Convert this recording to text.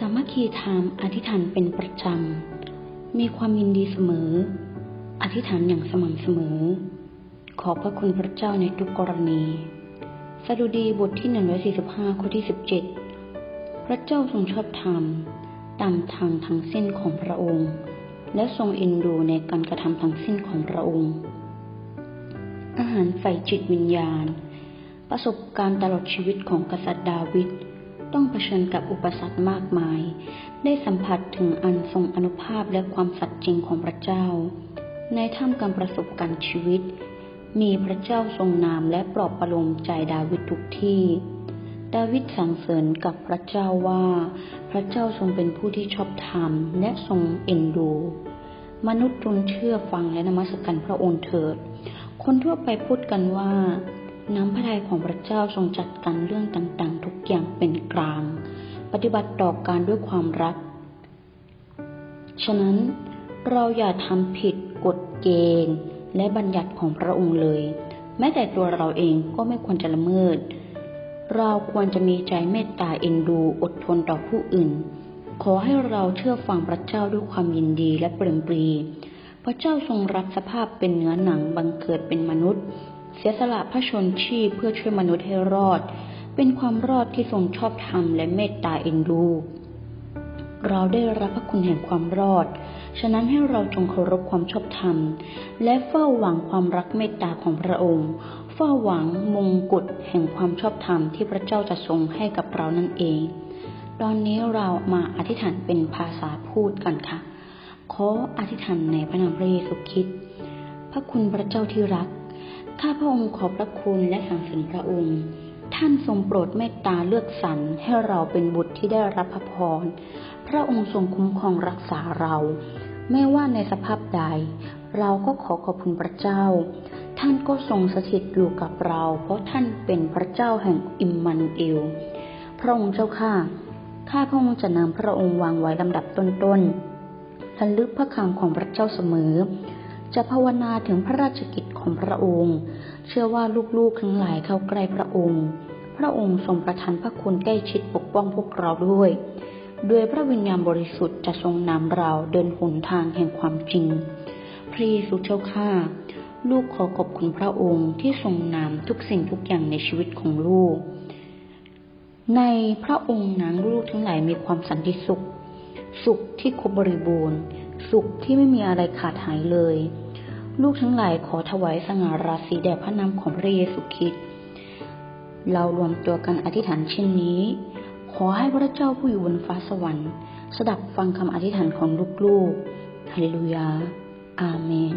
สามัคคีธรรมอธิษฐานเป็นประจำ มีความยินดีเสมอ อธิษฐานอย่างสม่ำเสมอ ขอพระคุณพระเจ้าในทุกกรณี สดุดีบทที่ 145 ข้อที่ 17 พระเจ้าทรงชอบธรรม ตามทางทั้งสิ้นของพระองค์ และทรงเอ็นดูในการกระทำทั้งสิ้นของพระองค์ อาหารใส่จิตวิญญาณ ประสบการณ์ตลอดชีวิตของกษัตริย์ดาวิด ต้องเผชิญกับอุปสรรคมากมาย ได้สัมผัสถึงอันทรงอนุภาพและความสัตย์จริงของพระเจ้า ในท่ามกลางประสบการณ์ชีวิต มีพระเจ้าทรงนามและปลอบประโลมใจดาวิดทุกที่ ดาวิดสรรเสริญกับพระเจ้าว่า พระเจ้าทรงเป็นผู้ที่ชอบธรรมและทรงเอ็นดู มนุษย์จงเชื่อฟังและนมัสการพระองค์เถิด คนทั่วไปพูดกันว่า ของพระเจ้าทรงจัดการเรื่องต่างๆ ทุกอย่างเป็นกลาง ปฏิบัติต่อการด้วยความรัก ฉะนั้นเราอย่าทำผิดกฎเกณฑ์และบัญญัติของพระองค์เลย แม้แต่ตัวเราเองก็ไม่ควรจะละเมิด เราควรจะมีใจเมตตาเอ็นดูอดทนต่อผู้อื่น ขอให้เราเชื่อฟังพระเจ้าด้วยความยินดีและเปรมปรี พระเจ้าทรงรับสภาพเป็นเนื้อหนังบังเกิดเป็นมนุษย์ เสียสละพระชนชีพเพื่อช่วยมนุษย์ให้รอด เป็นความรอดที่ทรงชอบธรรมและเมตตาเอ็นดูเราได้รับพระคุณแห่งความรอด ฉะนั้นให้เราจงเคารพความชอบธรรม และเฝ้าหวังความรักเมตตาของพระองค์ เฝ้าหวังมงกุฎแห่งความชอบธรรมที่พระเจ้าจะทรงให้กับเรานั่นเอง ตอนนี้เรามาอธิษฐานเป็นภาษาพูดกันค่ะ ขออธิษฐานในพระนามพระเยซูคริสต์ พระคุณพระเจ้าที่รัก ข้าพระองค์ขอบพระคุณและสรรเสริญพระองค์ ท่านทรงโปรดเมตตาเลือกสรรให้เราเป็นบุตรที่ได้รับพระพร พระองค์ทรงคุ้มครองรักษาเรา ไม่ว่าในสภาพใด เราก็ขอขอบคุณพระเจ้า ท่านก็ทรงสถิตอยู่กับเรา เพราะท่านเป็นพระเจ้าแห่งอิมมานเอล พระองค์เจ้าข้า ข้าพระองค์จะนำพระองค์วางไว้ลำดับต้นๆระลึกพระคำของพระเจ้าเสมอ จะภาวนาถึงพระราชกิจของพระองค์ เชื่อว่าลูกๆทั้งหลายเข้าใกล้พระองค์ พระองค์ทรงประทานพระคุณใกล้ชิดปกป้องพวกเราด้วยโดยพระวิญญาณบริสุทธิ์จะทรงนำเราเดินหนทางแห่งความจริง พระเยซูเจ้าข้าลูกขอขอบคุณพระองค์ที่ทรงนำทุกสิ่งทุกอย่างในชีวิตของลูก ในพระองค์นั้นลูกทั้งหลายมีความสันติสุข สุขที่ครบบริบูรณ์ สุขที่ไม่มีอะไรขาดหายเลย ลูกทั้งหลายขอถวายสง่าราศีแด่พระนามของพระเยซูคริสต์เรารวมตัวกันอธิษฐานเช่นนี้ ขอให้พระเจ้าผู้อยู่บนฟ้าสวรรค์สดับฟังคำอธิษฐานของลูกๆฮาเลลูยา อาเมน